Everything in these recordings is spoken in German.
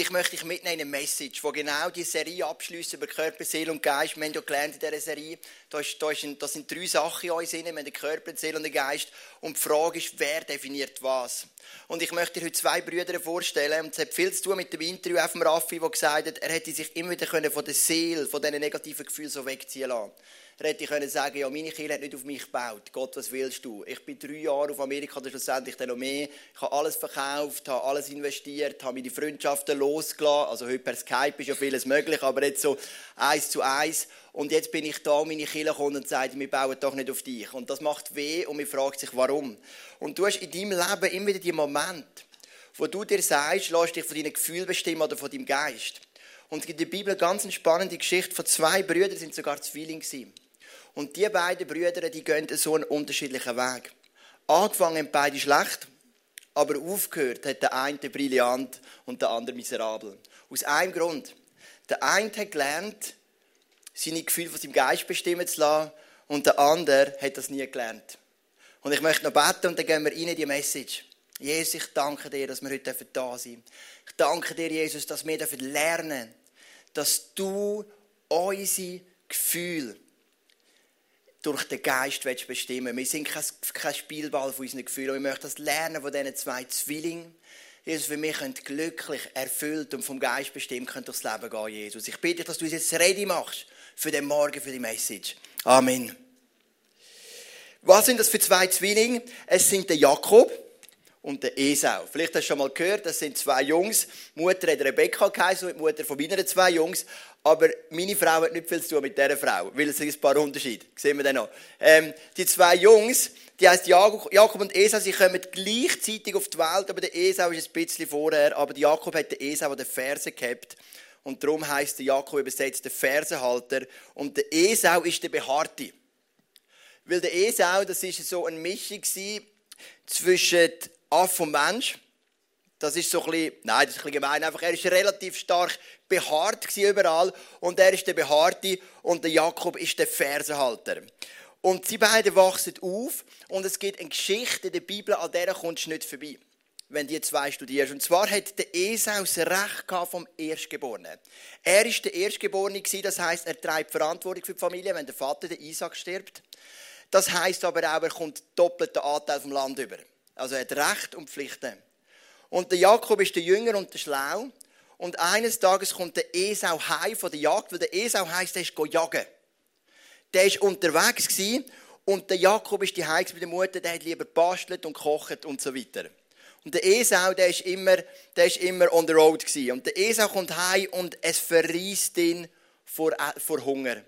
Ich möchte dich mitnehmen in eine Message, die genau die Serie abschließt über Körper, Seele und Geist. Wir haben ja gelernt in dieser Serie, da, ist, da, ist, da sind drei Sachen in uns drin. Wir haben den Körper, die Seele und den Geist. Und die Frage ist, wer definiert was? Und ich möchte dir heute zwei Brüder vorstellen. Und es hat viel zu tun mit dem Interview auf dem Raffi, der gesagt hat, er hätte sich immer wieder von der Seele, von diesen negativen Gefühlen so wegziehen lassen er hätte können sagen, ja, meine Kirche hat nicht auf mich gebaut. Gott, was willst du? Ich bin drei Jahre auf Amerika, oder schlussendlich dann noch mehr. Ich habe alles verkauft, habe alles investiert, habe meine Freundschaften losgelassen. Also heute per Skype ist ja vieles möglich, aber jetzt so eins zu eins. Und jetzt bin ich da, meine Kirche kommt und sagt, wir bauen doch nicht auf dich. Und das macht weh und man fragt sich, warum. Und du hast in deinem Leben immer wieder die Momente, wo du dir sagst, lass dich von deinen Gefühlen bestimmen oder von deinem Geist. Und es gibt in der Bibel eine ganz spannende Geschichte von zwei Brüdern, sind sogar Zwillinge gewesen. Und die beiden Brüder, die gehen so einen unterschiedlichen Weg. Angefangen haben beide schlecht, aber aufgehört hat der eine brillant und der andere miserabel. Aus einem Grund. Der eine hat gelernt, seine Gefühle von seinem Geist bestimmen zu lassen und der andere hat das nie gelernt. Und ich möchte noch beten und dann gehen wir rein in die Message. Jesus, ich danke dir, dass wir heute da sind. Ich danke dir, Jesus, dass wir lernen dürfen, dass du unsere Gefühle durch den Geist bestimmen Wir sind kein, kein Spielball von unseren Gefühlen. Wir möchten das lernen von diesen zwei Zwillingen. Jesus, mich können glücklich, erfüllt und vom Geist bestimmt können durchs Leben gehen, Jesus. Ich bitte dich, dass du uns jetzt ready machst für den Morgen, für die Message. Amen. Was sind das für zwei Zwillinge? Es sind der Jakob und der Esau. Vielleicht hast du schon mal gehört, das sind zwei Jungs. Mutter hat Rebecca geheißen, die Mutter von meinen zwei Jungs. Aber meine Frau hat nicht viel zu tun mit dieser Frau, weil es ein paar Unterschiede. Sehen wir dann noch. Ähm, die zwei Jungs, die heißt Jakob und Esau, sie kommen gleichzeitig auf die Welt, aber der Esau ist ein bisschen vorher. Aber Jakob hat den Esau an den Fersen gehabt. Und darum heißt der Jakob übersetzt der Fersenhalter. Und der Esau ist der Behaarte. Weil der Esau, das ist so eine Mischung zwischen Aff und Mensch. Das ist so ein bisschen, nein, das ist ein bisschen gemein. Einfach, er ist relativ stark behaart überall. Und er ist der Behaarte und der Jakob ist der Fersenhalter. Und sie beiden wachsen auf und es gibt eine Geschichte in der Bibel, an der kommst du nicht vorbei, wenn die zwei studierst. Und zwar hat der Esau das Recht vom Erstgeborenen. Er ist der Erstgeborene das heißt, er trägt Verantwortung für die Familie, wenn der Vater, der Isaac, stirbt. Das heißt aber auch, er kommt doppelten Anteil vom Land über. Also er hat Recht und Pflichten. Und der Jakob ist der Jünger und der Schlau. Und eines Tages kommt der Esau heim von der Jagd, weil der Esau heisst, er ist jagen. Der ist unterwegs gewesen, und der Jakob ist die Heiz mit der Mutter, der hat lieber bastelt und kocht und so weiter. Und der Esau, der ist immer, der ist immer on the road gewesen. Und der Esau kommt heim und es verriest ihn vor, äh, vor Hunger.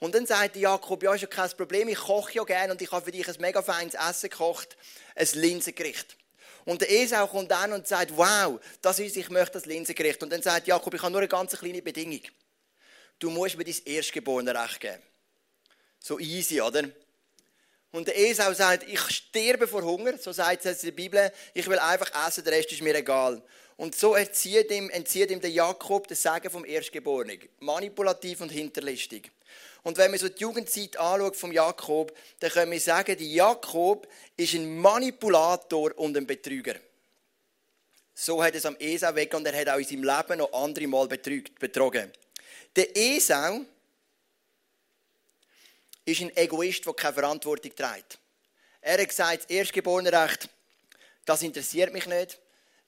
Und dann sagt Jakob, ja, ist ja kein Problem, ich koche ja gerne und ich habe für dich ein mega feines Essen gekocht, ein Linsengericht. Und der Esau kommt dann und sagt, wow, das ist, ich möchte das Linsengericht. Und dann sagt Jakob, ich habe nur eine ganz kleine Bedingung. Du musst mir dein Erstgeborene Recht geben. So easy, oder? Und der Esau sagt, ich sterbe vor Hunger, so sagt es in der Bibel, ich will einfach essen, der Rest ist mir egal. Und so entzieht ihm, entzieht ihm der Jakob das Sagen vom Erstgeborenen. Manipulativ und hinterlistig. Und wenn man so die Jugendzeit anschaut vom Jakob, dann können wir sagen, der Jakob ist ein Manipulator und ein Betrüger. So hat es am Esau weg und er hat auch in seinem Leben noch andere Mal betrügt, betrogen. Der Esau ist ein Egoist, der keine Verantwortung trägt. Er hat gesagt, das Erstgeborenenrecht, das interessiert mich nicht.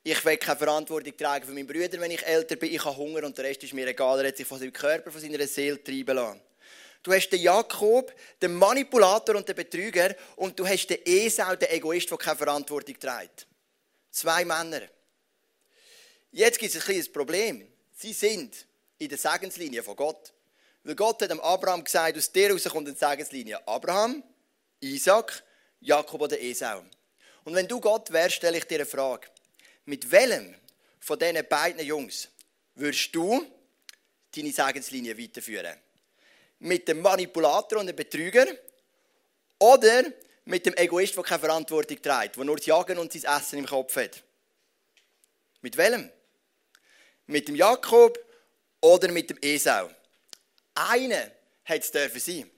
Ich will keine Verantwortung tragen für meinen Brüder, wenn ich älter bin. Ich habe Hunger und der Rest ist mir egal. Er hat sich von seinem Körper, von seiner Seele treiben lassen. Du hast den Jakob, den Manipulator und den Betrüger, und du hast den Esau, den Egoist, der keine Verantwortung trägt. Zwei Männer. Jetzt gibt es ein kleines Problem. Sie sind in der Segenslinie von Gott. Weil Gott hat dem Abraham gesagt, aus dir raus kommt eine Segenslinie. Abraham, Isaac, Jakob oder Esau. Und wenn du Gott wärst, stelle ich dir eine Frage. Mit welchem von diesen beiden Jungs würdest du deine Segenslinie weiterführen? Mit dem Manipulator und dem Betrüger oder mit dem Egoist, der keine Verantwortung trägt, der nur das Jagen und sein Essen im Kopf hat. Mit welchem? Mit dem Jakob oder mit dem Esau? Einer hat es dürfen sein.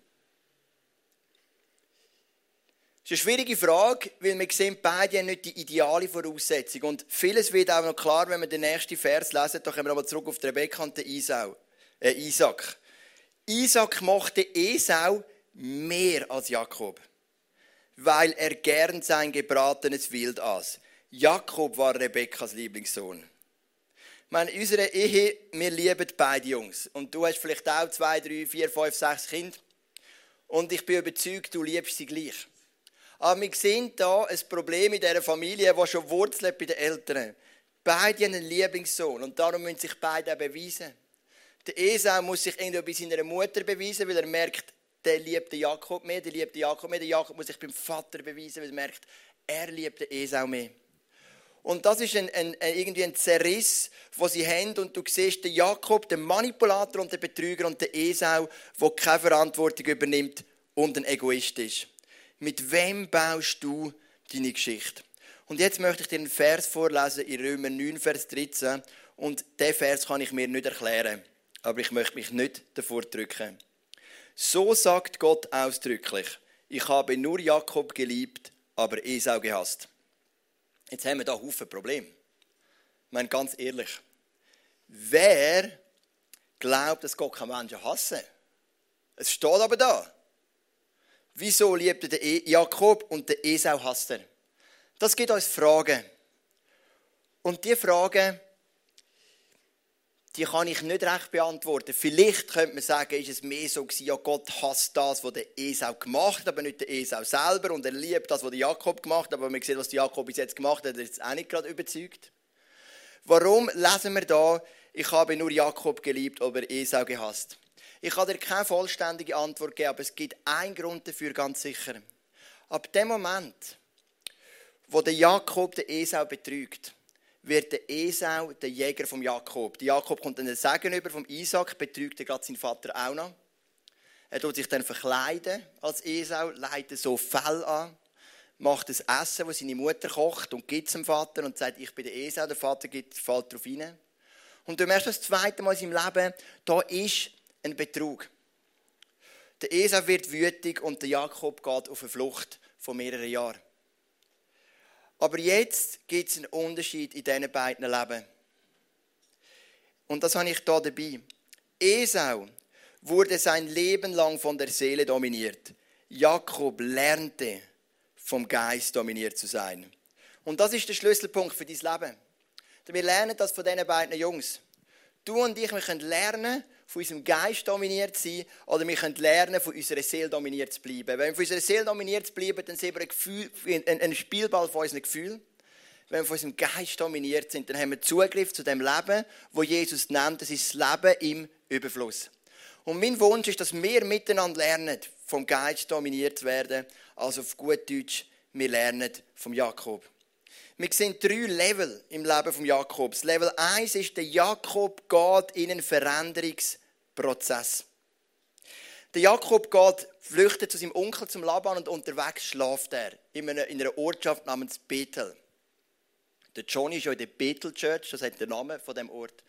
Das ist eine schwierige Frage, weil wir sehen, beide haben nicht die ideale Voraussetzung. Und vieles wird auch noch klar, wenn wir den nächsten Vers lesen. Da kommen wir aber zurück auf die Rebekka und den Isau, äh, Isaac. Isaac mochte Esau mehr als Jakob, weil er gern sein gebratenes Wild aß. Jakob war Rebekkas Lieblingssohn. Ich meine, in unserer Ehe, wir lieben beide Jungs. Und du hast vielleicht auch zwei, drei, vier, fünf, sechs Kinder. Und ich bin überzeugt, du liebst sie gleich. Aber wir sehen hier ein Problem in dieser Familie, das schon wurzelt bei den Eltern. Beide haben einen Lieblingssohn und darum müssen sich beide auch beweisen. Der Esau muss sich irgendwie bei seiner Mutter beweisen, weil er merkt, der liebt den Jakob mehr, der liebt den Jakob mehr. Der Jakob muss sich beim Vater beweisen, weil er merkt, er liebt den Esau mehr. Und das ist ein, ein, irgendwie ein Zerriss, wo sie haben. Und du siehst den Jakob, den Manipulator und den Betrüger und den Esau, der keine Verantwortung übernimmt und ein Egoist ist. Mit wem baust du deine Geschichte? Und jetzt möchte ich dir einen Vers vorlesen in Römer 9, Vers 13. Und diesen Vers kann ich mir nicht erklären. Aber ich möchte mich nicht davor drücken. So sagt Gott ausdrücklich: Ich habe nur Jakob geliebt, aber Esau gehasst. Jetzt haben wir da Haufen Probleme. Ich meine, ganz ehrlich, wer glaubt, dass Gott Menschen hassen? Es steht aber da. Wieso liebte der e- Jakob und der Esau hasst er? Das gibt uns Fragen. Und die Fragen, die kann ich nicht recht beantworten. Vielleicht könnte man sagen, ist es mehr so gewesen, ja Gott hasst das, was der Esau gemacht hat, aber nicht der Esau selber und er liebt das, was der Jakob gemacht hat, aber man sieht, was der Jakob bis jetzt gemacht hat, er ist auch nicht gerade überzeugt. Warum lesen wir da, ich habe nur Jakob geliebt, aber Esau gehasst? Ich kann dir keine vollständige Antwort geben, aber es gibt einen Grund dafür, ganz sicher. Ab dem Moment, wo der Jakob den Esau betrügt, wird der Esau der Jäger vom Jakob. Der Jakob kommt dann den Segen über vom Isaac, betrügt er gerade seinen Vater auch noch. Er tut sich dann verkleiden als Esau, leitet so Fell an, macht das Essen, das seine Mutter kocht und gibt es dem Vater und sagt, ich bin der Esau. Der Vater gibt, fällt darauf rein. Und du merkst das zweite Mal in seinem Leben, da ist ein Betrug. Der Esau wird wütig und der Jakob geht auf eine Flucht von mehreren Jahren. Aber jetzt gibt es einen Unterschied in diesen beiden Leben. Und das habe ich hier dabei. Esau wurde sein Leben lang von der Seele dominiert. Jakob lernte vom Geist dominiert zu sein. Und das ist der Schlüsselpunkt für dein Leben. Wir lernen das von diesen beiden Jungs. Du und ich, wir können lernen, von unserem Geist dominiert sein oder wir können lernen, von unserer Seele dominiert zu bleiben. Wenn wir von unserer Seele dominiert bleiben, dann sind wir ein, Gefühl, ein, ein Spielball von unseren Gefühlen. Wenn wir von unserem Geist dominiert sind, dann haben wir Zugriff zu dem Leben, wo Jesus nennt, das ist das Leben im Überfluss. Und mein Wunsch ist, dass wir miteinander lernen, vom Geist dominiert zu werden, also auf gut Deutsch, wir lernen vom Jakob. Wir sehen drei Level im Leben von Jakobs. Level 1 ist, der Jakob geht in einen Veränderungsprozess. Der Jakob geht, flüchtet zu seinem Onkel zum Laban und unterwegs schlaft er in einer, in einer Ortschaft namens Bethel. Der Johnny ist ja in der Bethel Church, das ist der Name von dem Ort.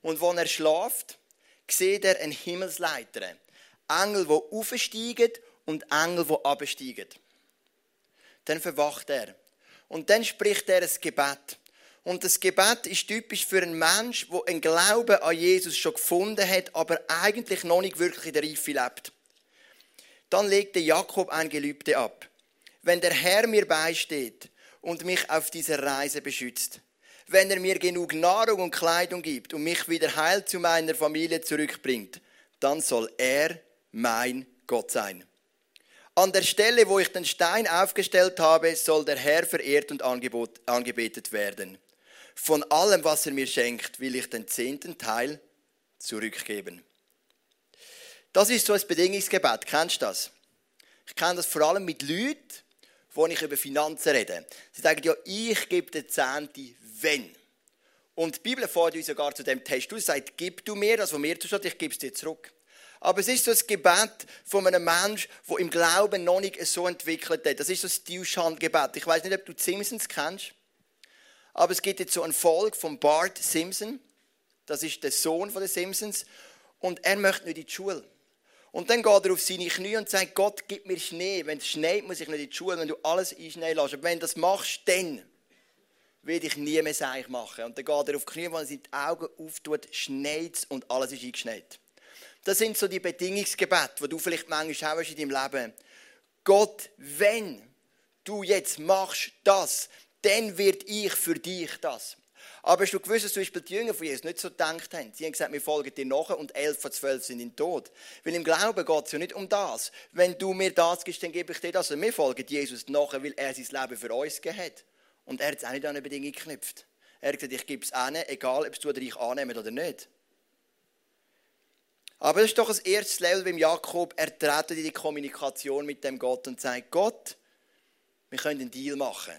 Und wo er schlaft, sieht er einen Himmelsleiter. Engel, die aufsteigen und Engel, die absteigen. Dann verwacht er. Und dann spricht er ein Gebet. Und das Gebet ist typisch für einen Mensch, der einen Glauben an Jesus schon gefunden hat, aber eigentlich noch nicht wirklich in der Reife lebt. Dann legte Jakob ein Gelübde ab. Wenn der Herr mir beisteht und mich auf dieser Reise beschützt, wenn er mir genug Nahrung und Kleidung gibt und mich wieder heil zu meiner Familie zurückbringt, dann soll er mein Gott sein. An der Stelle, wo ich den Stein aufgestellt habe, soll der Herr verehrt und angebetet werden. Von allem, was er mir schenkt, will ich den zehnten Teil zurückgeben. Das ist so ein Bedingungsgebet. Kennst du das? Ich kenne das vor allem mit Leuten, wo ich über Finanzen rede. Sie sagen ja, ich gebe den Zehnten, wenn. Und die Bibel fordert uns sogar zu dem Test. Du sagst, gib du mir das, was mir zusteht, ich gebe es dir zurück. Aber es ist so ein Gebet von einem Menschen, der im Glauben noch nicht so entwickelt hat. Das ist so ein Tiuschan-Gebet. Ich weiß nicht, ob du die Simpsons kennst, aber es gibt jetzt so einen Volk von Bart Simpson. Das ist der Sohn von den Simpsons. Und er möchte nicht in die Schule. Und dann geht er auf seine Knie und sagt, Gott, gib mir Schnee. Wenn es schneit, muss ich nicht in die Schule, wenn du alles einschneien lässt. Aber wenn du das machst, dann will ich nie mehr Seich machen. Und dann geht er auf die Knie, wenn er seine Augen auftut, schneit und alles ist eingeschneit. Das sind so die Bedingungsgebete, die du vielleicht manchmal auch in deinem Leben. Gott, wenn du jetzt machst das, dann wird ich für dich das. Aber hast du gewusst, dass zum Beispiel die Jünger von Jesus nicht so gedacht haben? Sie haben gesagt, wir folgen dir nachher und elf von zwölf sind in Tod. Weil im Glauben geht es ja nicht um das. Wenn du mir das gibst, dann gebe ich dir das. Und wir folgen Jesus nachher, weil er sein Leben für uns gegeben hat. Und er hat es auch nicht an eine Bedingung geknüpft. Er hat gesagt, ich gebe es an, egal ob es du dich annehmen oder nicht. Aber das ist doch das erste Level beim Jakob. Er tritt in die Kommunikation mit dem Gott und sagt, Gott, wir können einen Deal machen.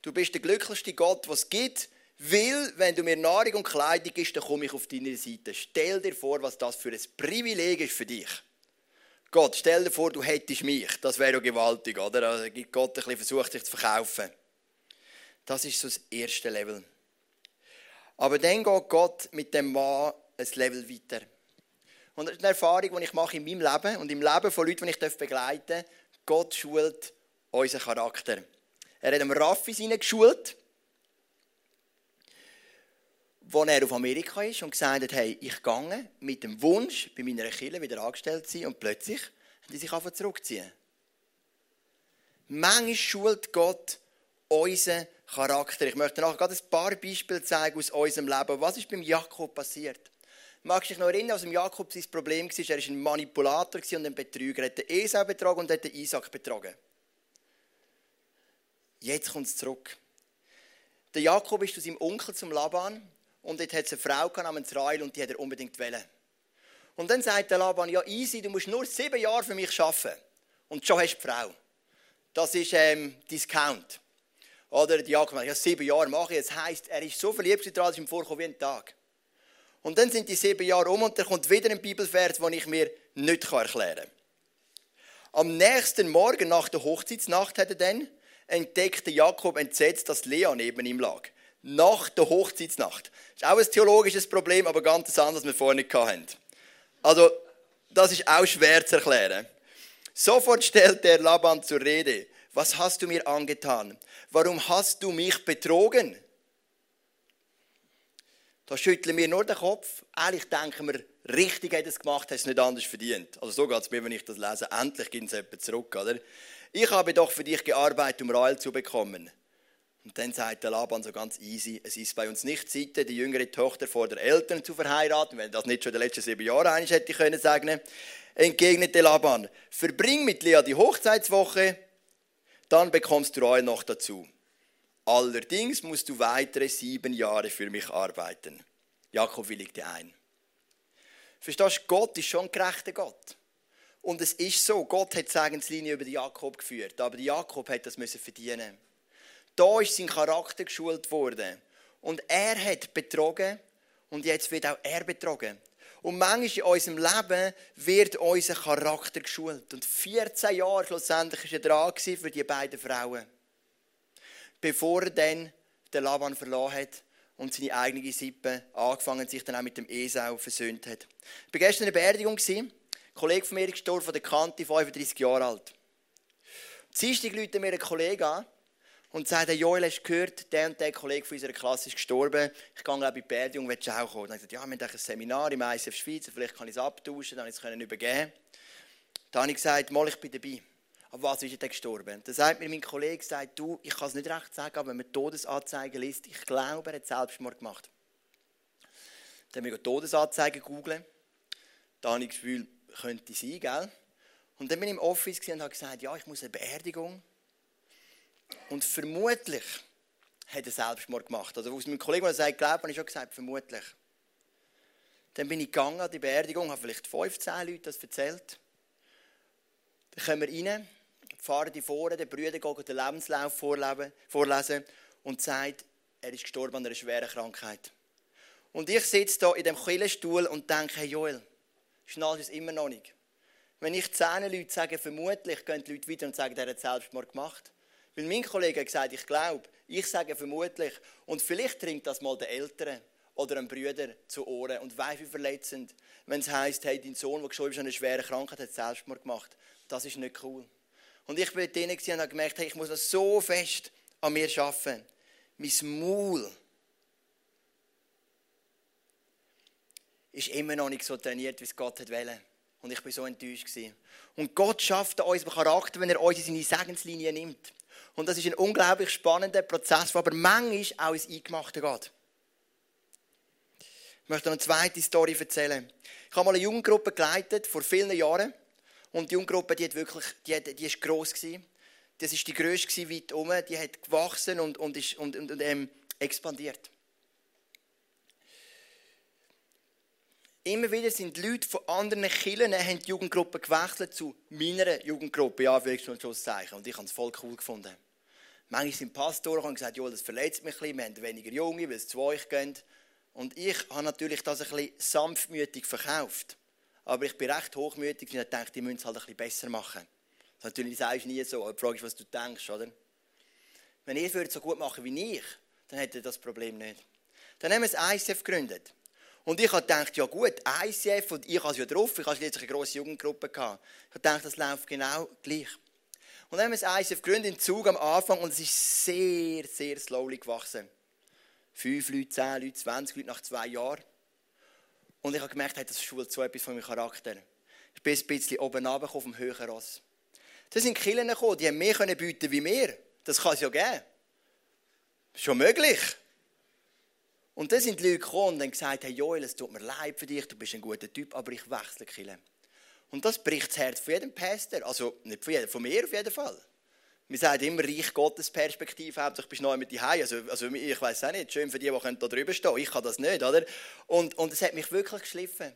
Du bist der glücklichste Gott, was es gibt. Weil, wenn du mir Nahrung und Kleidung gibst, dann komme ich auf deine Seite. Stell dir vor, was das für ein Privileg ist für dich. Gott, stell dir vor, du hättest mich. Das wäre ja gewaltig, oder? Also Gott ein bisschen versucht, sich zu verkaufen. Das ist so das erste Level. Aber dann geht Gott mit dem Mann ein Level weiter. Und das ist eine Erfahrung, die ich mache in meinem Leben und im Leben von Leuten, die ich begleiten darf. Gott schult unseren Charakter. Er hat dem Raffi geschult als er auf Amerika ist und gesagt hat, hey, ich gehe mit dem Wunsch, bei meiner Kirche wieder angestellt zu sein und plötzlich haben die sich einfach zurückziehen. Manchmal schult Gott unseren Charakter. Ich möchte nachher gerade ein paar Beispiele zeigen aus unserem Leben. Was ist beim Jakob passiert? Magst du dich noch erinnern, was im Jakob sein Problem war? Er war ein Manipulator und ein Betrüger. Er hat den Esau betrogen und hat den Isaac betrogen. Jetzt kommt es zurück. Der Jakob ist zu seinem Onkel zum Laban und dort hat es eine Frau namens Rael und die hat er unbedingt wollen. Und dann sagt der Laban, ja easy, du musst nur sieben Jahre für mich arbeiten. Und schon hast du die Frau. Das ist ähm, Discount. Oder die Jakob ja sieben Jahre mache ich. Das heisst, er ist so verliebt dass ihm vorkommt wie ein Tag. Und dann sind die sieben Jahre um und dann kommt wieder ein Bibelvers, den ich mir nicht erklären kann. Am nächsten Morgen nach der Hochzeitsnacht hat er dann entdeckte Jakob entsetzt, dass Lea neben ihm lag nach der Hochzeitsnacht. Das ist auch ein theologisches Problem, aber ganz anderes, was wir vorher nicht hatten. Also, das ist auch schwer zu erklären. Sofort stellt der Laban zur Rede. Was hast du mir angetan? Warum hast du mich betrogen? Da schütteln wir nur den Kopf. Ehrlich denken wir, richtig hat es gemacht, hat es nicht anders verdient. Also so geht es mir, wenn ich das lese. Endlich gibt es jemand zurück, oder? Ich habe doch für dich gearbeitet, um Rael zu bekommen. Und dann sagt der Laban so ganz easy, es ist bei uns nicht Sitte, die jüngere Tochter vor der Eltern zu verheiraten, wenn das nicht schon den letzten sieben Jahren eigentlich hätte ich können sagen. Entgegnete Laban, verbring mit Lea die Hochzeitswoche, dann bekommst du Reue noch dazu. Allerdings musst du weitere sieben Jahre für mich arbeiten. Jakob willigte ein. Verstehst du, Gott ist schon ein gerechter Gott. Und es ist so, Gott hat die Segenslinie über Jakob geführt, aber Jakob hat das müssen verdienen. Da ist sein Charakter geschult worden. Und er hat betrogen und jetzt wird auch er betrogen. Und manchmal in unserem Leben wird unser Charakter geschult. Und 14 Jahre schlussendlich war er dran für die beiden Frauen. Bevor er dann den Laban verloren hat und seine eigene Sippe angefangen sich dann auch mit dem Esau versöhnt hat. Ich war gestern in einer Beerdigung. Ein Kollege von mir ist gestorben, von der Kante, 35 Jahre alt. Dienstag läutet mir ein Kollege an und sagt, Joel, hast du gehört, der und der Kollege von unserer Klasse ist gestorben. Ich gehe, glaube ich, in die Beerdigung, willst du auch kommen? Dann gesagt, ja, wir haben ein Seminar im ICF Schweiz, vielleicht kann ich es abtauschen, dann kann ich es übergeben. Dann habe ich gesagt, mal, ich bin dabei. Aber was ist er gestorben? Dann sagt mir mein Kollege, sagt, du, ich kann es nicht recht sagen, aber wenn man Todesanzeigen liest, ich glaube, er hat Selbstmord gemacht. Dann haben wir Todesanzeigen googeln. Da habe ich das Gefühl, könnte sein, gell? Und dann bin ich im Office und habe gesagt, ja, ich muss eine Beerdigung. Und vermutlich hat er Selbstmord gemacht. Also aus meinem Kollegen, der sagt, glaubt, habe ich schon gesagt, vermutlich. Dann bin ich gegangen an die Beerdigung, habe vielleicht 15 Leute das erzählt. Dann kommen wir rein, fahren die vorne, der Brüder gehen den Lebenslauf vorlesen und sagt, er ist gestorben an einer schweren Krankheit. Und ich sitze da in dem Killenstuhl und denke, hey Joel, schnall es immer noch nicht. Wenn ich zehn Leute sage, vermutlich gehen die Leute wieder und sagen, er hat Selbstmord gemacht. Weil mein Kollege hat gesagt, ich glaube, ich sage vermutlich. Und vielleicht trinkt das mal den Eltern. oder einem Brüder zu Ohren. Und weißt wie verletzend, wenn es heisst, hey, dein Sohn, der gestorben ist an einer schweren Krankheit, hat Selbstmord gemacht. Das ist nicht cool. Und ich bin denen und habe gemerkt, hey, ich muss noch so fest an mir arbeiten. Mein Maul ist immer noch nicht so trainiert, wie es Gott wollte. Und ich war so enttäuscht. Und Gott schafft an unserem Charakter, wenn er uns in seine Segenslinie nimmt. Und das ist ein unglaublich spannender Prozess, der aber manchmal auch ins Eingemachte geht. Ich möchte noch eine zweite Story erzählen. Ich habe mal eine Jugendgruppe geleitet, vor vielen Jahren. Und die Jugendgruppe, die, hat wirklich, die, hat, die ist gross gewesen. Das ist die grösste weit um. Die hat gewachsen und, und, ist, und, und, und ähm, expandiert. Immer wieder sind Leute von anderen Kirchen haben die Jugendgruppe gewechselt zu meiner Jugendgruppe, ja, für und Schlusszeichen. Und ich habe es voll cool gefunden. Manchmal sind Pastoren und gesagt, ja, das verletzt mich ein bisschen, wir haben weniger Junge, weil es zu euch gehen. Und ich habe natürlich das ein bisschen sanftmütig verkauft. Aber ich bin recht hochmütig und dachte, die müssen es halt ein bisschen besser machen. Das natürlich sagst du nie so, aber die Frage ist, was du denkst, oder? Wenn ihr es so gut machen wie ich, dann hättet ihr das Problem nicht. Dann haben wir das ICF gegründet. Und ich habe gedacht, ja gut, ICF und ich habe es ja drauf, ich habe jetzt eine grosse Jugendgruppe gehabt. Ich habe gedacht, das läuft genau gleich. Und dann haben wir das ICF gegründet im Zug am Anfang und es ist sehr, sehr slowly gewachsen. Fünf Leute, zehn Leute, 20 Leute nach zwei Jahren. Und ich habe gemerkt, hey, das schult so etwas von meinem Charakter. Ich bin ein bisschen oben runter dem höheren Ross. Da sind Killen gekommen, die haben mehr bieten wie wir. Das kann es ja geben. Schon möglich. Und dann sind die Leute gekommen und haben gesagt, hey Joel, es tut mir leid für dich, du bist ein guter Typ, aber ich wechsle Kille. Und das bricht das Herz von jedem Pastor. Also nicht von, jedem, von mir auf jeden Fall. Wir sagen immer Reich Gottes Perspektive, hauptsächlich bist du neu mit die Also, also ich weiß auch nicht, schön für die, die da drüber stehen Ich kann das nicht, oder? Und, und hat mich wirklich geschliffen.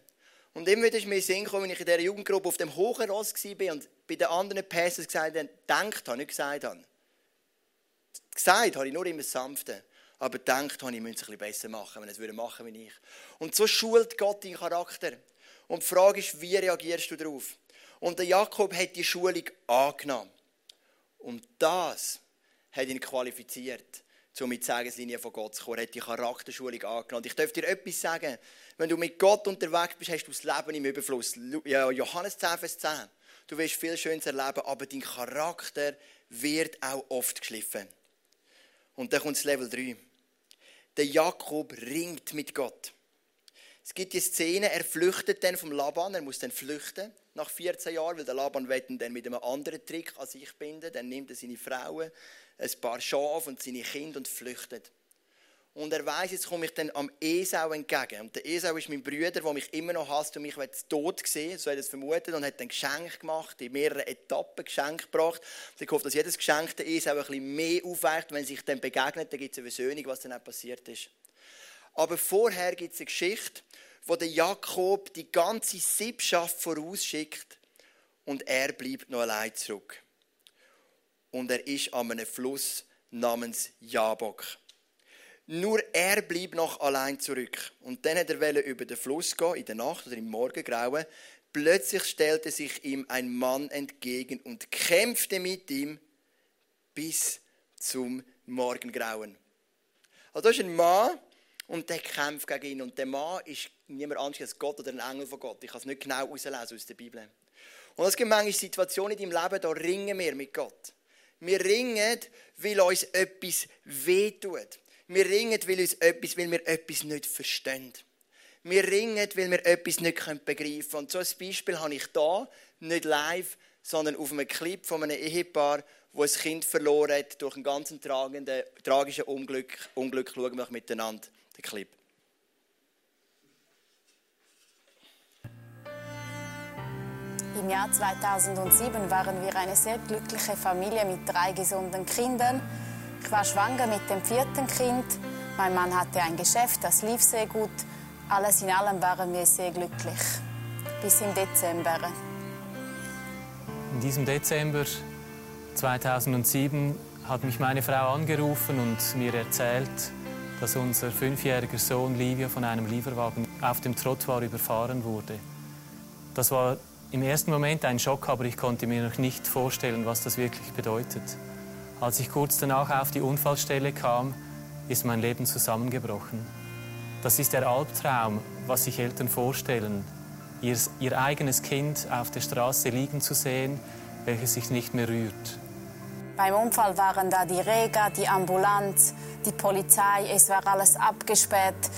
Und immer wieder ist mir Sinn gekommen, wenn ich in dieser Jugendgruppe auf dem hohen Ross war und bei den anderen Pastors gesagt habe, denkt habe, nicht gesagt habe. Gesagt habe ich nur immer Sanfte aber denkt, ich müsste es ein bisschen besser machen, wenn es machen würde wie ich. Und so schult Gott deinen Charakter. Und die Frage ist, wie reagierst du darauf? Und der Jakob hat die Schulung angenommen. Und das hat ihn qualifiziert, um mit die Segenslinie von Gott zu kommen. Er hat die Charakterschulung angenommen. ich darf dir etwas sagen. Wenn du mit Gott unterwegs bist, hast du das Leben im Überfluss. Johannes 10, Vers 10. Du wirst viel Schönes erleben, aber dein Charakter wird auch oft geschliffen. Und dann kommt das Level 3 der Jakob ringt mit Gott. Es gibt die Szene, er flüchtet dann vom Laban, er muss dann flüchten nach 14 Jahren, weil der Laban will ihn dann mit einem anderen Trick an sich binden. Dann nimmt er seine Frauen, ein paar Schafe und seine Kinder und flüchtet. Und er weiß, jetzt komme ich dann am Esau entgegen. Und der Esau ist mein Bruder, der mich immer noch hasst und mich tot sehen so hat er es vermutet, und hat ein Geschenk gemacht, in mehreren Etappen Geschenk gebracht. Und ich hoffe, dass jedes Geschenk der Esau ein bisschen mehr aufweicht, wenn sich dann begegnet, dann gibt es eine Versöhnung, was dann auch passiert ist. Aber vorher gibt es eine Geschichte, wo der Jakob die ganze Siebschaft vorausschickt und er bleibt noch allein zurück. Und er ist an einem Fluss namens Jabok. Nur er blieb noch allein zurück. Und dann hat er über den Fluss gehen, in der Nacht oder im Morgengrauen. Plötzlich stellte sich ihm ein Mann entgegen und kämpfte mit ihm bis zum Morgengrauen. Also da ist ein Mann und der kämpft gegen ihn. Und der Mann ist niemand anderes als Gott oder ein Engel von Gott. Ich kann es nicht genau herauslesen aus der Bibel. Und es gibt manchmal Situationen in deinem Leben, da ringen wir mit Gott. Wir ringen, weil uns etwas wehtut. Wir ringen, weil, uns etwas, weil wir etwas nicht verstehen. Wir ringen, weil wir etwas nicht begreifen können. Und so ein Beispiel habe ich da, nicht live, sondern auf einem Clip von einem Ehepaar, wo ein Kind verloren hat durch einen ganz tragenden, tragischen Unglück. Unglück schauen wir miteinander den Clip. Im Jahr 2007 waren wir eine sehr glückliche Familie mit drei gesunden Kindern. Ich war schwanger mit dem vierten Kind. Mein Mann hatte ein Geschäft, das lief sehr gut. Alles in allem waren wir sehr glücklich. Bis im Dezember. In diesem Dezember 2007 hat mich meine Frau angerufen und mir erzählt, dass unser fünfjähriger Sohn Livio von einem Lieferwagen auf dem Trottoir überfahren wurde. Das war im ersten Moment ein Schock, aber ich konnte mir noch nicht vorstellen, was das wirklich bedeutet. Als ich kurz danach auf die Unfallstelle kam, ist mein Leben zusammengebrochen. Das ist der Albtraum, was sich Eltern vorstellen, ihr, ihr eigenes Kind auf der Straße liegen zu sehen, welches sich nicht mehr rührt. Beim Unfall waren da die Rega, die Ambulanz, die Polizei, es war alles abgesperrt.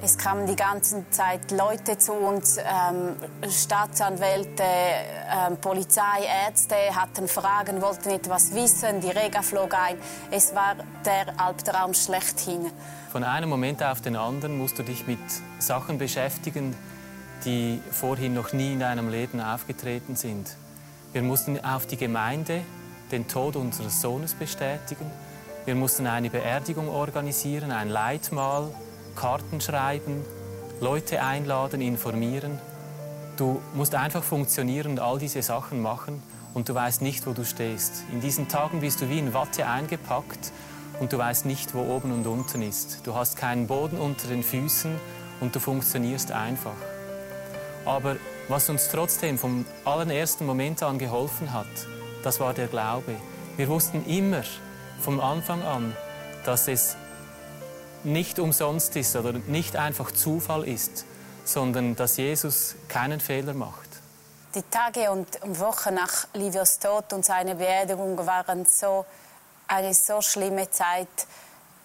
Es kamen die ganze Zeit Leute zu uns, ähm, Staatsanwälte, ähm, Polizei, Ärzte hatten Fragen, wollten etwas wissen. Die Rega flog ein. Es war der Albtraum schlechthin. Von einem Moment auf den anderen musst du dich mit Sachen beschäftigen, die vorhin noch nie in deinem Leben aufgetreten sind. Wir mussten auf die Gemeinde den Tod unseres Sohnes bestätigen. Wir mussten eine Beerdigung organisieren, ein Leitmahl Karten schreiben, Leute einladen, informieren. Du musst einfach funktionieren und all diese Sachen machen und du weißt nicht, wo du stehst. In diesen Tagen bist du wie in Watte eingepackt und du weißt nicht, wo oben und unten ist. Du hast keinen Boden unter den Füßen und du funktionierst einfach. Aber was uns trotzdem vom allerersten Moment an geholfen hat, das war der Glaube. Wir wussten immer vom Anfang an, dass es nicht umsonst ist oder nicht einfach Zufall ist, sondern dass Jesus keinen Fehler macht. Die Tage und Wochen nach Livios Tod und seiner Beerdigung waren so eine so schlimme Zeit.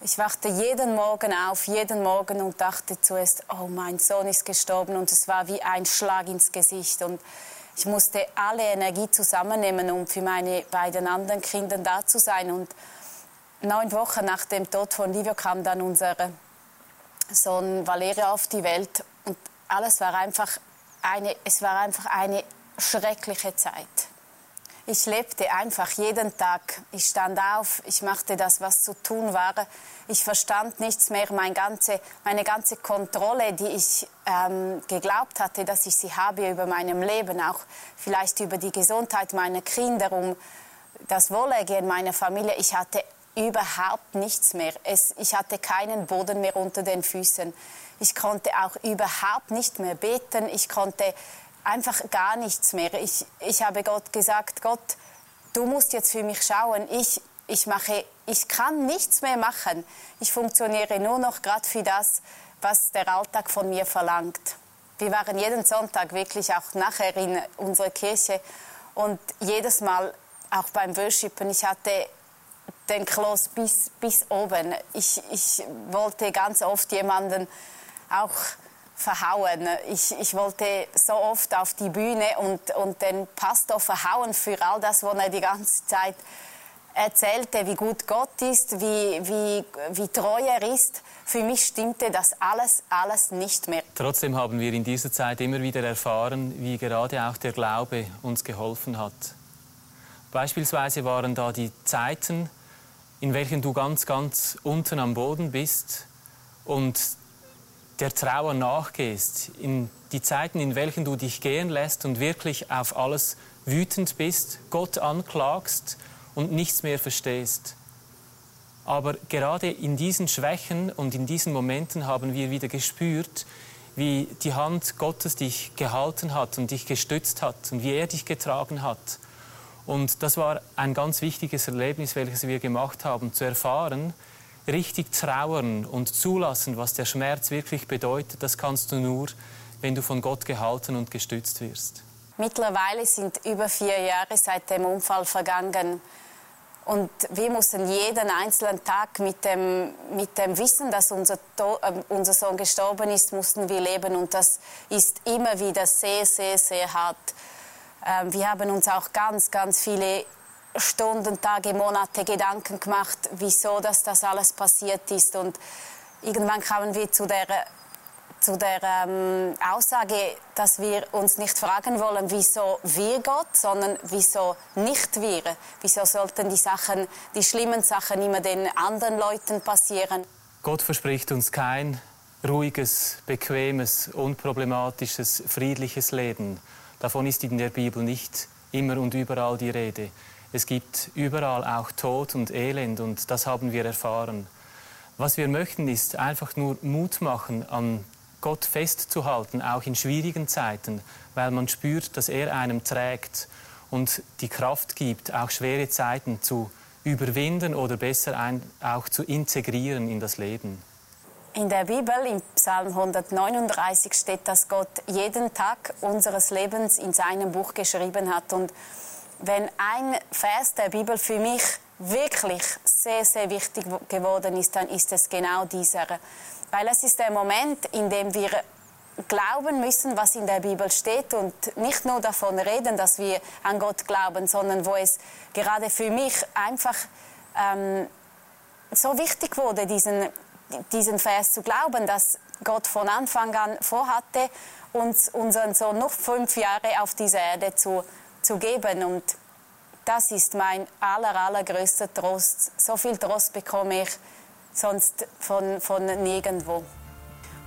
Ich wachte jeden Morgen auf, jeden Morgen und dachte zuerst, oh, mein Sohn ist gestorben und es war wie ein Schlag ins Gesicht und ich musste alle Energie zusammennehmen, um für meine beiden anderen Kinder da zu sein und neun Wochen nach dem Tod von Livio kam dann unser Sohn Valerio auf die Welt und alles war einfach eine, es war einfach eine schreckliche Zeit. Ich lebte einfach jeden Tag. Ich stand auf, ich machte das, was zu tun war. Ich verstand nichts mehr. Meine ganze, meine ganze Kontrolle, die ich ähm, geglaubt hatte, dass ich sie habe über meinem Leben, auch vielleicht über die Gesundheit meiner Kinder, um das Wohlergehen meiner Familie. Ich hatte überhaupt nichts mehr. Es, ich hatte keinen Boden mehr unter den Füßen. Ich konnte auch überhaupt nicht mehr beten. Ich konnte einfach gar nichts mehr. Ich, ich habe Gott gesagt, Gott, du musst jetzt für mich schauen. Ich, ich, mache, ich kann nichts mehr machen. Ich funktioniere nur noch gerade für das, was der Alltag von mir verlangt. Wir waren jeden Sonntag wirklich auch nachher in unserer Kirche und jedes Mal auch beim Worshipen. Ich hatte den Kloß bis, bis oben. Ich, ich wollte ganz oft jemanden auch verhauen. Ich, ich wollte so oft auf die Bühne und, und den Pastor verhauen für all das, was er die ganze Zeit erzählte, wie gut Gott ist, wie, wie, wie treu er ist. Für mich stimmte das alles, alles nicht mehr. Trotzdem haben wir in dieser Zeit immer wieder erfahren, wie gerade auch der Glaube uns geholfen hat. Beispielsweise waren da die Zeiten, in welchen du ganz, ganz unten am Boden bist und der Trauer nachgehst, in die Zeiten, in welchen du dich gehen lässt und wirklich auf alles wütend bist, Gott anklagst und nichts mehr verstehst. Aber gerade in diesen Schwächen und in diesen Momenten haben wir wieder gespürt, wie die Hand Gottes dich gehalten hat und dich gestützt hat und wie er dich getragen hat. Und das war ein ganz wichtiges Erlebnis, welches wir gemacht haben, zu erfahren, richtig trauern und zulassen, was der Schmerz wirklich bedeutet, das kannst du nur, wenn du von Gott gehalten und gestützt wirst. Mittlerweile sind über vier Jahre seit dem Unfall vergangen. Und wir mussten jeden einzelnen Tag mit dem, mit dem Wissen, dass unser, äh, unser Sohn gestorben ist, mussten wir leben. Und das ist immer wieder sehr, sehr, sehr hart. Ähm, wir haben uns auch ganz, ganz viele Stunden, Tage, Monate Gedanken gemacht, wieso dass das alles passiert ist. Und irgendwann kamen wir zu der, zu der ähm, Aussage, dass wir uns nicht fragen wollen, wieso wir Gott, sondern wieso nicht wir. Wieso sollten die Sachen, die schlimmen Sachen immer den anderen Leuten passieren? Gott verspricht uns kein ruhiges, bequemes, unproblematisches, friedliches Leben. Davon ist in der Bibel nicht immer und überall die Rede. Es gibt überall auch Tod und Elend und das haben wir erfahren. Was wir möchten, ist einfach nur Mut machen, an Gott festzuhalten, auch in schwierigen Zeiten, weil man spürt, dass er einem trägt und die Kraft gibt, auch schwere Zeiten zu überwinden oder besser auch zu integrieren in das Leben. In der Bibel, im Psalm 139, steht, dass Gott jeden Tag unseres Lebens in seinem Buch geschrieben hat. Und wenn ein Vers der Bibel für mich wirklich sehr, sehr wichtig geworden ist, dann ist es genau dieser. Weil es ist der Moment, in dem wir glauben müssen, was in der Bibel steht und nicht nur davon reden, dass wir an Gott glauben, sondern wo es gerade für mich einfach ähm, so wichtig wurde, diesen, diesen Vers zu glauben, dass Gott von Anfang an vorhatte, uns unseren Sohn noch fünf Jahre auf dieser Erde zu, zu geben. Und das ist mein aller, allergrößter Trost. So viel Trost bekomme ich sonst von, von nirgendwo.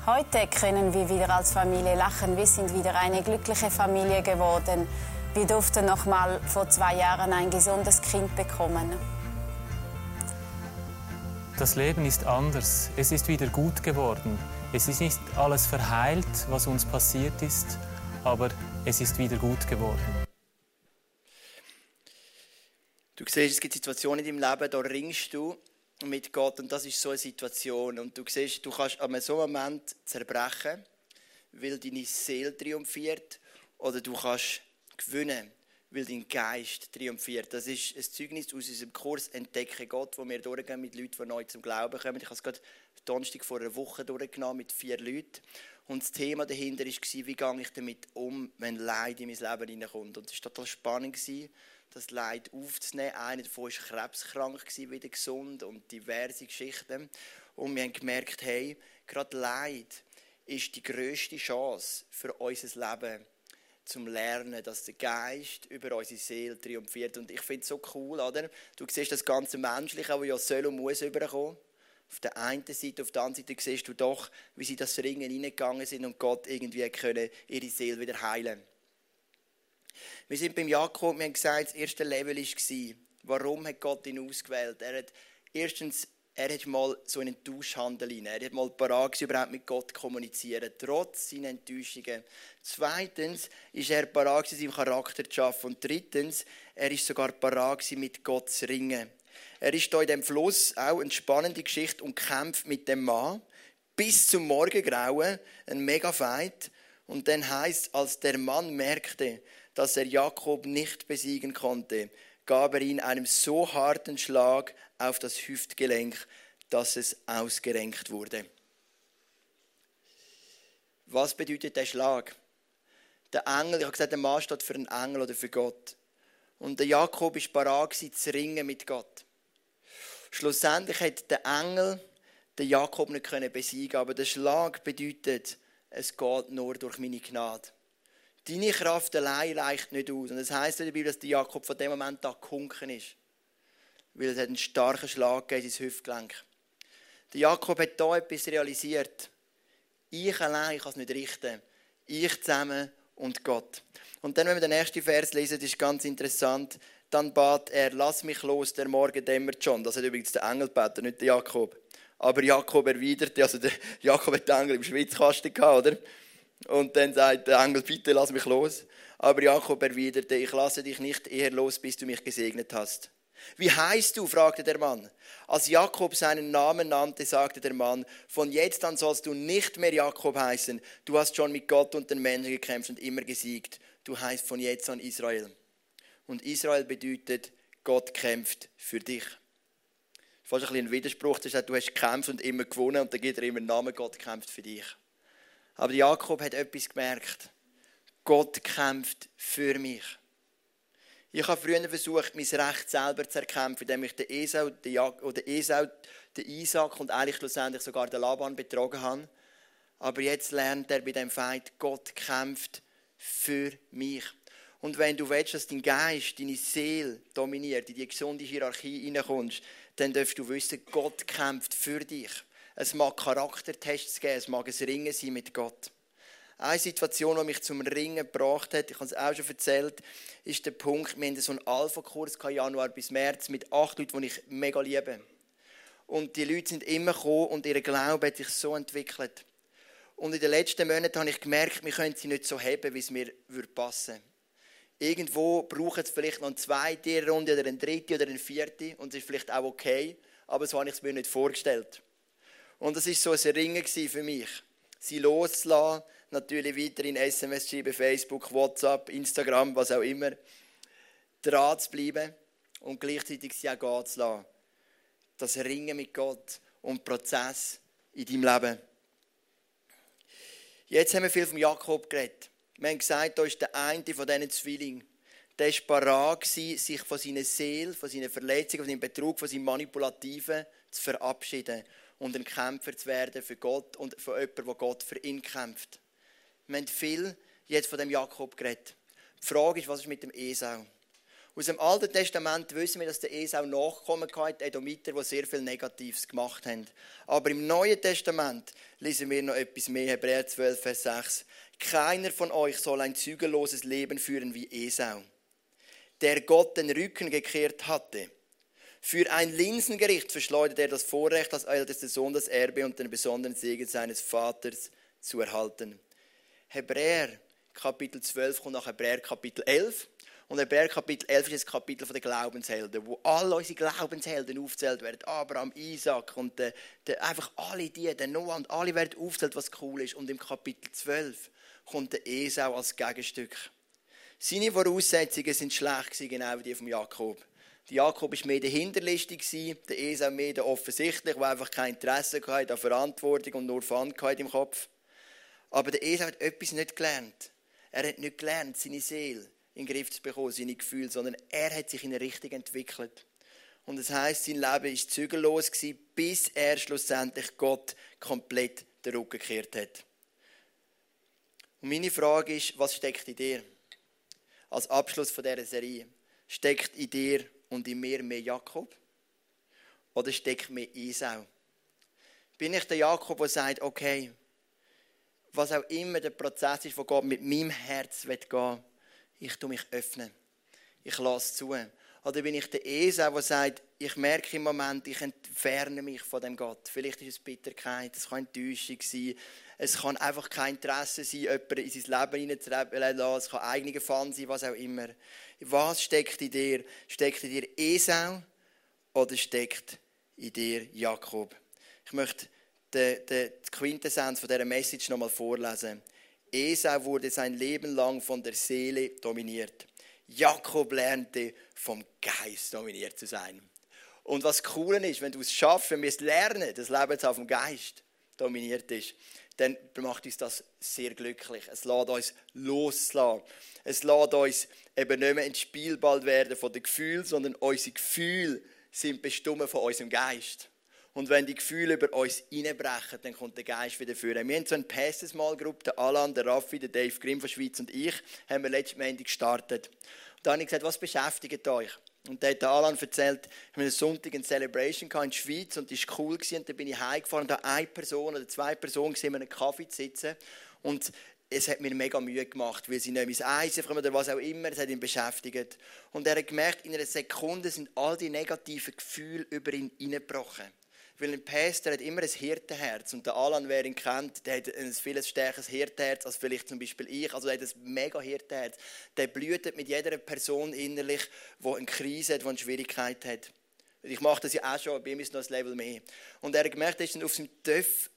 Heute können wir wieder als Familie lachen. Wir sind wieder eine glückliche Familie geworden. Wir durften noch mal vor zwei Jahren ein gesundes Kind bekommen. Das Leben ist anders. Es ist wieder gut geworden. Es ist nicht alles verheilt, was uns passiert ist, aber es ist wieder gut geworden. Du siehst, es gibt Situationen in deinem Leben, da ringst du mit Gott und das ist so eine Situation. Und du siehst, du kannst an so einem Moment zerbrechen, weil deine Seele triumphiert oder du kannst gewinnen, weil dein Geist triumphiert. Das ist ein Zeugnis aus unserem Kurs Entdecke Gott, wo wir durchgehen mit Leuten, die neu zum Glauben kommen. Ich habe es gerade Donnerstag vor einer Woche durchgenommen mit vier Leuten. Und das Thema dahinter war, wie gehe ich damit um, wenn Leid in mein Leben hineinkommt. Und es war total spannend, das Leid aufzunehmen. Einer davon war krebskrank, wieder gesund und diverse Geschichten. Und wir haben gemerkt, hey, gerade Leid ist die grösste Chance für unser Leben zum Lernen, dass der Geist über unsere Seele triumphiert. Und ich finde es so cool, oder? Du siehst das ganze Menschliche, das ja soll und muss überkommen. Auf der einen Seite, auf der anderen Seite siehst du doch, wie sie das Ringen hineingegangen sind und Gott irgendwie können ihre Seele wieder heilen. Wir sind beim Jakob, wir haben gesagt, das erste Level war, warum hat Gott ihn ausgewählt? Er hat erstens er hat mal so einen Tauschhandel rein. Er hat mal parat überhaupt mit Gott kommunizieren, trotz seiner Enttäuschungen. Zweitens ist er parat seinen Charakter zu schaffen. Und drittens, er ist sogar parat mit Gott zu ringen. Er ist hier in dem Fluss auch eine spannende Geschichte und kämpft mit dem Mann bis zum Morgengrauen, ein mega Fight. Und dann heißt, als der Mann merkte, dass er Jakob nicht besiegen konnte, gab er ihm einen so harten Schlag auf das Hüftgelenk, dass es ausgerenkt wurde. Was bedeutet der Schlag? Der Engel, ich habe gesagt, der Mann steht für einen Engel oder für Gott. Und der Jakob ist parat zu ringen mit Gott. Schlussendlich hat der Engel den Jakob nicht besiegen aber der Schlag bedeutet, es geht nur durch meine Gnade. Deine Kraft allein reicht nicht aus. Und das heißt in der Bibel, dass der Jakob von dem Moment an gekunken ist. Weil es einen starken Schlag gegeben ins Hüftgelenk. Der Jakob hat hier etwas realisiert. Ich allein kann es nicht richten. Ich zusammen und Gott. Und dann, wenn wir den ersten Vers lesen, ist ganz interessant. Dann bat er, lass mich los, der Morgen dämmert schon. Das hat übrigens der Engel gebeten, nicht der Jakob. Aber Jakob erwiderte, also der Jakob hat den Engel im Schwitzkasten gehabt, oder? Und dann sagt der Engel, bitte lass mich los. Aber Jakob erwiderte, ich lasse dich nicht eher los, bis du mich gesegnet hast. Wie heißt du? fragte der Mann. Als Jakob seinen Namen nannte, sagte der Mann, von jetzt an sollst du nicht mehr Jakob heißen. Du hast schon mit Gott und den Menschen gekämpft und immer gesiegt. Du heißt von jetzt an Israel. Und Israel bedeutet, Gott kämpft für dich. Fast ein, bisschen ein Widerspruch, du hast gekämpft und immer gewonnen und dann gibt er immer einen Namen, Gott kämpft für dich. Aber Jakob hat etwas gemerkt. Gott kämpft für mich. Ich habe früher versucht, mein Recht selber zu erkämpfen, indem ich den Esau, den, Jak oder Esau, den Isaac und eigentlich schlussendlich sogar den Laban betrogen habe. Aber jetzt lernt er bei dem Feind, Gott kämpft für mich. Und wenn du willst, dass dein Geist, deine Seele dominiert, in die gesunde Hierarchie hineinkommst, dann darfst du wissen, Gott kämpft für dich. Es mag Charaktertests geben, es mag ein Ringen sein mit Gott. Eine Situation, die mich zum Ringen gebracht hat, ich habe es auch schon erzählt, ist der Punkt, wir hatten so einen Alpha-Kurs Januar bis März mit acht Leuten, die ich mega liebe. Und die Leute sind immer gekommen und ihr Glaube hat sich so entwickelt. Und in den letzten Monaten habe ich gemerkt, wir können sie nicht so haben, wie es mir passen würde. Irgendwo braucht es vielleicht noch eine zweite Runde oder eine dritte oder eine vierte und es ist vielleicht auch okay, aber so habe ich es mir nicht vorgestellt. Und das ist so ein Ringen für mich. Sie loszulassen, natürlich weiterhin SMS schreiben, Facebook, WhatsApp, Instagram, was auch immer. Dran zu bleiben und gleichzeitig sie auch gehen zu lassen. Das Ringen mit Gott und Prozess in deinem Leben. Jetzt haben wir viel vom Jakob geredet. Wir haben gesagt, da ist der eine von diesen Zwillingen. Der war parat, sich von seiner Seele, von seinen Verletzungen, von seinem Betrug, von seinem Manipulativen zu verabschieden und ein Kämpfer zu werden für Gott und für jemanden, der Gott für ihn kämpft. Wir haben viel jetzt von dem Jakob geredet. Die Frage ist, was ist mit dem Esau? Aus dem Alten Testament wissen wir, dass der Esau Nachkommen hatte, Edomiter, die sehr viel Negatives gemacht haben. Aber im Neuen Testament lesen wir noch etwas mehr, Hebräer 12, Vers 6. Keiner von euch soll ein zügelloses Leben führen wie Esau, der Gott den Rücken gekehrt hatte. Für ein Linsengericht verschleudert er das Vorrecht, als ältester Sohn das Erbe und den besonderen Segen seines Vaters zu erhalten. Hebräer Kapitel 12 kommt nach Hebräer Kapitel 11. Und Hebräer Kapitel 11 ist das Kapitel der Glaubenshelden, wo alle unsere Glaubenshelden aufzählt werden. Abraham, Isaac und der, der, einfach alle die, der Noah und alle werden aufzählt, was cool ist. Und im Kapitel 12 kommt der Esau als Gegenstück. Seine Voraussetzungen sind schlecht, genau wie die von Jakob. Der Jakob war mehr der Hinterlistige, der Esau mehr der Offensichtliche, der einfach kein Interesse hatte an Verantwortung und nur Fun im Kopf. Aber der Esau hat etwas nicht gelernt. Er hat nicht gelernt, seine Seele in den Griff zu bekommen, seine Gefühle, sondern er hat sich in eine Richtung entwickelt. Und das heißt, sein Leben war zügellos, bis er schlussendlich Gott komplett den Rücken gekehrt hat. Und meine Frage ist, was steckt in dir? Als Abschluss von dieser Serie. Steckt in dir und in mir mehr Jakob? Oder steckt mehr Esau? Bin ich der Jakob, der sagt, okay, was auch immer der Prozess ist, wo Gott mit meinem Herz gehen will, ich tue mich öffnen. Ich lasse zu. Oder bin ich der Esau, der sagt, ich merke im Moment, ich entferne mich von dem Gott. Vielleicht ist es Bitterkeit, es kann Enttäuschung sein, es kann einfach kein Interesse sein, jemanden in sein Leben hineinzulassen, es kann eigene Fun sein, was auch immer. Was steckt in dir? Steckt in dir Esau oder steckt in dir Jakob? Ich möchte die, die Quintessenz von dieser Message nochmal vorlesen. Esau wurde sein Leben lang von der Seele dominiert. Jakob lernte vom Geist dominiert zu sein. Und was cool ist, wenn du es schaffst, wenn wir es lernen, das Leben jetzt auf dem Geist dominiert ist, dann macht uns das sehr glücklich. Es lässt uns loslassen. Es lässt uns eben nicht mehr ins Spielball werden von den Gefühlen, sondern unsere Gefühle sind bestimmt von unserem Geist. Und wenn die Gefühle über uns einbrechen, dann kommt der Geist wieder führen. Wir haben so eine Pastor-Small-Gruppe, der Alan, der Raffi, der Dave Grimm von Schweiz und ich, haben wir letztes Montag gestartet. Dann habe ich gesagt, was beschäftigt euch? Und dann hat der Alan erzählt, wir haben Sonntag eine Celebration in der Schweiz und die war cool. Und dann bin ich heimgefahren und da eine Person oder zwei Personen gesehen, einen Kaffee zu sitzen. Und es hat mir mega Mühe gemacht, weil sie nicht ins Eisen kommen oder was auch immer, es hat ihn beschäftigt. Und er hat gemerkt, in einer Sekunde sind all die negativen Gefühle über ihn hineingebrochen. Weil ein Pastor hat immer ein Hirtenherz. Und der Alan, wer ihn kennt, der hat ein viel stärkeres Hirtenherz als vielleicht zum Beispiel ich. Also er hat ein mega Hirtenherz. Der blüht mit jeder Person innerlich, die eine Krise hat, die eine Schwierigkeit hat. Ich mache das ja auch schon, bei ihm ist noch ein Level mehr. Und er hat gemerkt, er ist dann auf seinem Töff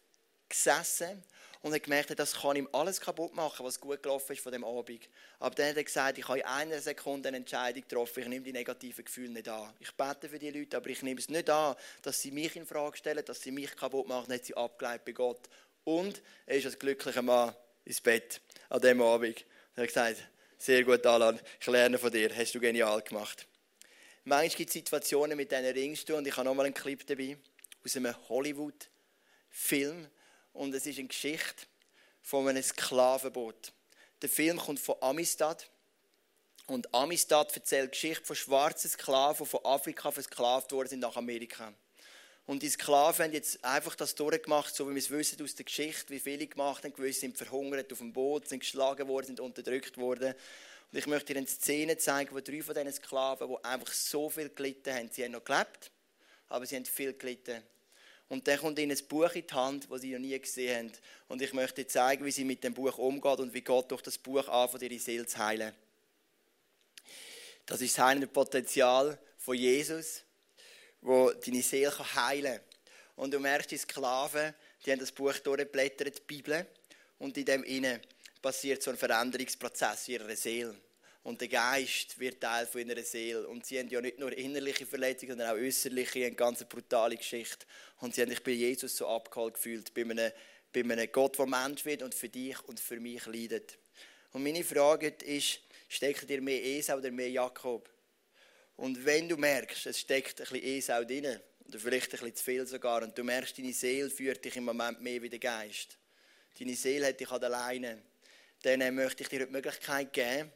gesessen und hat gemerkt, das kann ihm alles kaputt machen, was gut gelaufen ist von dem Abend. Aber dann hat er gesagt, ich habe in einer Sekunde eine Entscheidung getroffen, ich nehme die negativen Gefühle nicht an. Ich bete für die Leute, aber ich nehme es nicht an, dass sie mich in Frage stellen, dass sie mich kaputt machen, dann hat sie abgeleitet bei Gott. Und er ist als glücklicher Mann ins Bett an diesem Abend. Er hat gesagt, sehr gut, Alan, ich lerne von dir, hast du genial gemacht. Manchmal gibt es Situationen mit diesen Ringstuhl und ich habe nochmal einen Clip dabei aus einem Hollywood-Film und es ist eine Geschichte von einem Sklavenboot. Der Film kommt von Amistad und Amistad erzählt Geschichte von schwarzen Sklaven, die von Afrika versklavt worden sind nach Amerika. Und die Sklaven haben jetzt einfach das durchgemacht, so wie wir es wissen aus der Geschichte, wie viele gemacht haben. Gewisse sind verhungert auf dem Boot, sind geschlagen worden, sind unterdrückt worden. Und ich möchte dir eine Szene zeigen, wo drei von diesen Sklaven, die einfach so viel gelitten haben, sie haben noch gelebt, aber sie haben viel gelitten. Und dann kommt ihnen ein Buch in die Hand, das sie noch nie gesehen haben. Und ich möchte zeigen, wie sie mit dem Buch umgeht und wie Gott durch das Buch anfängt, ihre Seele zu heilen. Das ist das heilende Potenzial von Jesus, wo deine Seele heilen kann. Und du merkst, die Sklaven, die haben das Buch durchgeblättert, die Bibel, und in dem inne passiert so ein Veränderungsprozess in ihrer Seele. Und der Geist wird Teil von ihrer Seele. Und sie haben ja nicht nur innerliche Verletzungen, sondern auch äußerliche, eine ganz brutale Geschichte. Und sie haben sich bei Jesus so abgeholt gefühlt, bei einem, bei einem Gott, der Mensch wird und für dich und für mich leidet. Und meine Frage ist, steckt dir mehr Esau oder mehr Jakob? Und wenn du merkst, es steckt ein bisschen Esau drin, oder vielleicht ein bisschen zu viel sogar, und du merkst, deine Seele führt dich im Moment mehr wie der Geist, deine Seele hat dich alleine, dann möchte ich dir die Möglichkeit geben,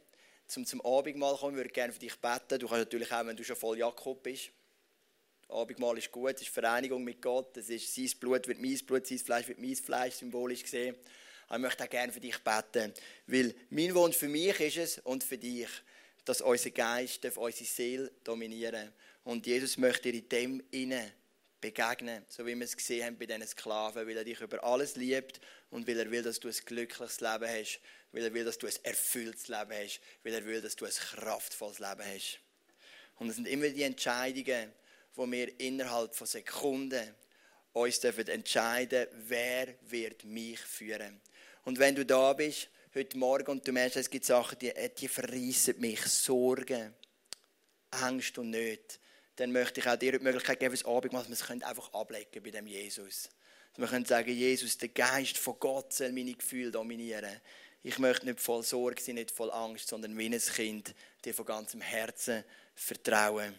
zum, zum Abendmahl kommen. Ich würde gerne für dich beten. Du kannst natürlich auch, wenn du schon voll Jakob bist. Abendmahl ist gut, es ist Vereinigung mit Gott. Es ist, sein Blut wird mein Blut, sein Fleisch wird mein Fleisch, symbolisch gesehen. Aber ich möchte auch gerne für dich beten. Weil mein Wunsch für mich ist es und für dich, dass unser Geist unsere Seele dominieren Und Jesus möchte dir in dem innen begegnen, so wie wir es gesehen haben bei diesen Sklaven, weil er dich über alles liebt und weil er will, dass du ein glückliches Leben hast, weil er will, dass du ein erfülltes Leben hast, weil er will, dass du ein kraftvolles Leben hast. Und es sind immer die Entscheidungen, wo wir innerhalb von Sekunden uns dürfen entscheiden, wer wird mich führen. Und wenn du da bist heute Morgen und du merkst, es gibt Sachen, die, die verreissen mich, Sorgen, Angst und Nöte, dann möchte ich auch dir die Möglichkeit geben, das Abendmahl, dass wir es einfach ablegen bei dem Jesus. Dass wir können sagen, Jesus, der Geist von Gott soll meine Gefühle dominieren. Ich möchte nicht voll Sorge sein, nicht voll Angst, sondern wie ein Kind dir von ganzem Herzen vertrauen.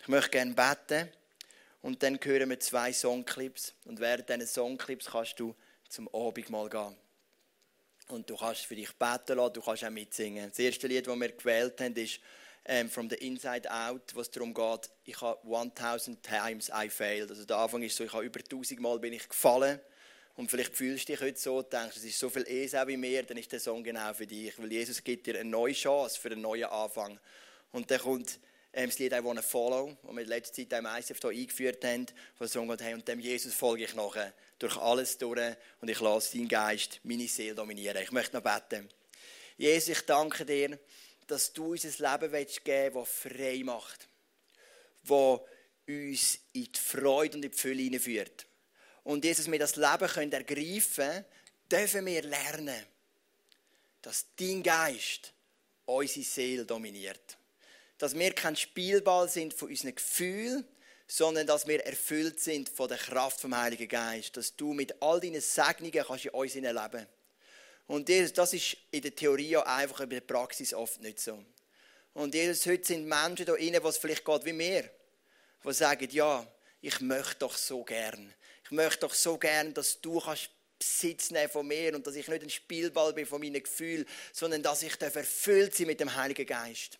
Ich möchte gerne beten und dann hören wir zwei Songclips und während diesen Songclips kannst du zum Abendmahl gehen. Und du kannst für dich beten lassen, du kannst auch mitsingen. Das erste Lied, das wir gewählt haben, ist ähm, From the Inside Out, was darum geht, ich habe 1000 times I failed. Also der Anfang ist so, ich habe über 1000 Mal bin ich gefallen. Und vielleicht fühlst du dich heute so, denkst, es ist so viel Esau wie mir, dann ist der Song genau für dich. Weil Jesus gibt dir eine neue Chance für einen neuen Anfang. Und dann kommt ähm, das Lied I Wanna Follow, das wir letzte Zeit im ICF hier eingeführt haben, wo Song geht, hey, und dem Jesus folge ich nachher durch alles durch und ich lasse deinen Geist meine Seele dominieren. Ich möchte noch beten. Jesus, ich danke dir, dass du uns ein Leben willst geben willst, das frei macht, das uns in die Freude und in die Fülle hineinführt. Und Jesus, wir das Leben können ergreifen dürfen wir lernen, dass dein Geist unsere Seele dominiert. Dass wir kein Spielball sind von unseren Gefühlen, sondern dass wir erfüllt sind von der Kraft vom Heiligen Geist. Dass du mit all deinen Segnungen kannst in uns leben kannst. Und das ist in der Theorie einfach, in der Praxis oft nicht so. Und Jesus, heute sind Menschen da drin, was vielleicht geht wie mir, die sagen, ja, ich möchte doch so gern. Ich möchte doch so gern, dass du kannst Besitz nehmen von mir und dass ich nicht ein Spielball bin von meinen Gefühlen, sondern dass ich erfüllt sein mit dem Heiligen Geist.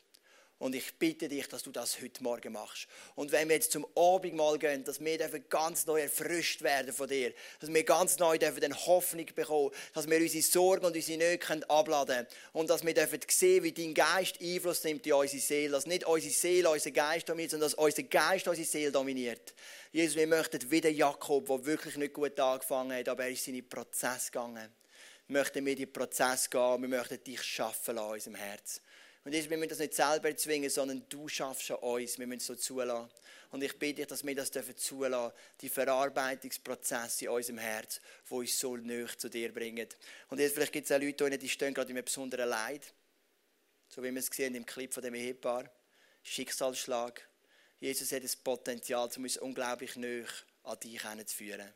Und ich bitte dich, dass du das heute Morgen machst. Und wenn wir jetzt zum Abendmahl gehen, dass wir ganz neu erfrischt werden von dir. Dass wir ganz neu dürfen Hoffnung bekommen. Dass wir unsere Sorgen und unsere Nöte abladen können. Und dass wir dürfen sehen, wie dein Geist Einfluss nimmt in unsere Seele. Dass nicht unsere Seele unseren Geist dominiert, sondern dass unser Geist unsere Seele dominiert. Jesus, wir möchten wieder Jakob, der wirklich nicht gut angefangen hat, aber er ist in seinen Prozess gegangen. Wir möchten mit in den Prozess gehen. Wir möchten dich schaffen in unserem Herz. Und Jesus, wir müssen das nicht selber zwingen, sondern du schaffst an uns. Wir müssen es so zulassen. Und ich bitte dich, dass wir das dürfen zulassen, die Verarbeitungsprozesse in unserem Herz, die uns so näher zu dir bringen. Und jetzt vielleicht gibt es auch Leute, die stehen gerade in einem besonderen Leid. So wie wir es gesehen im Clip von dem Ehepaar. Schicksalsschlag. Jesus hat das Potenzial, um uns unglaublich näher an dich zu führen.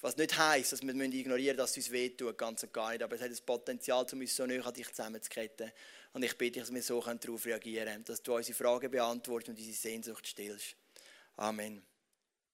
Was nicht heisst, dass wir ignorieren müssen, dass es uns wehtut, ganz und gar nicht. Aber es hat das Potenzial, um uns so näher an dich zusammenzuketten. Und ich bitte dich, dass wir so darauf reagieren können, dass du unsere Fragen beantwortest und unsere Sehnsucht stillst. Amen.